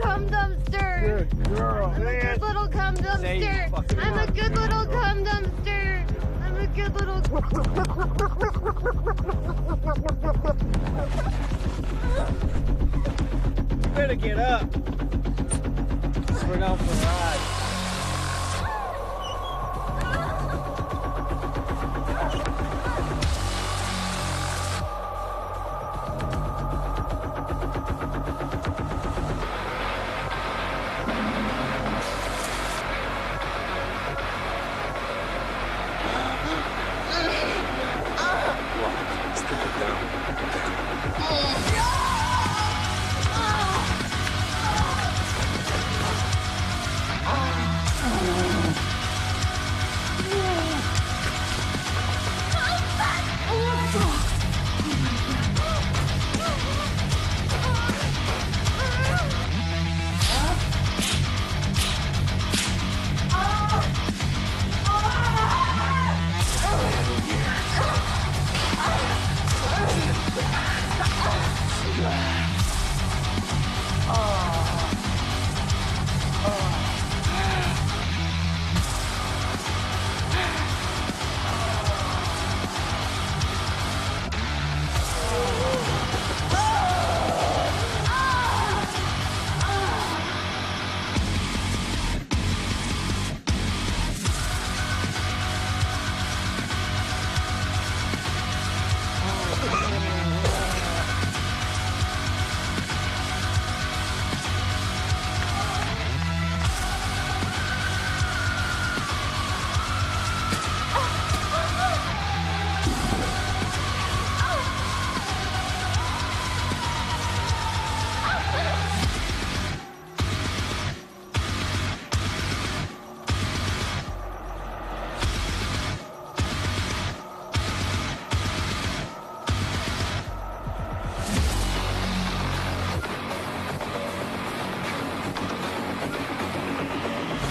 Good girl, I'm a good little cum dumpster. I'm a good little cum dumpster. I'm a good little. You better get up. We're going for a ride.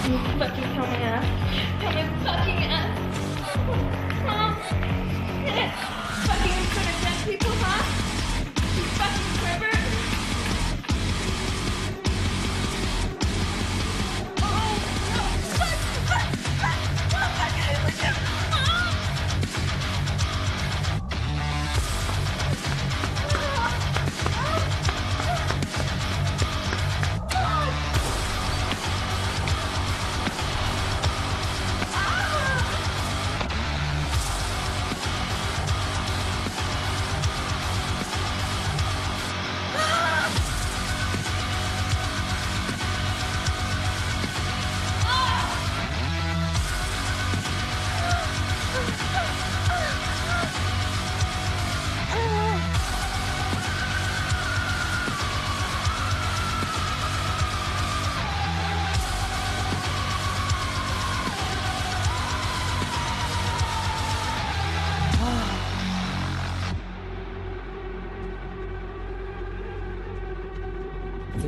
You fucking tell my ass. Uh, tell my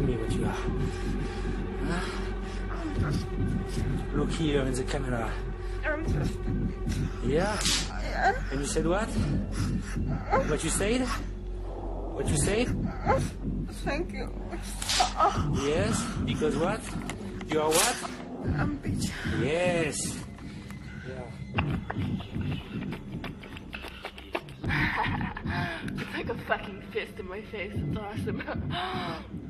Tell me what you are. Huh? Look here in the camera. Um, yeah? Uh, and you said what? What you said? What you said? Thank you. Yes? Because what? You are what? I'm bitch. Yes. Yeah. It's like a fucking fist in my face. It's awesome.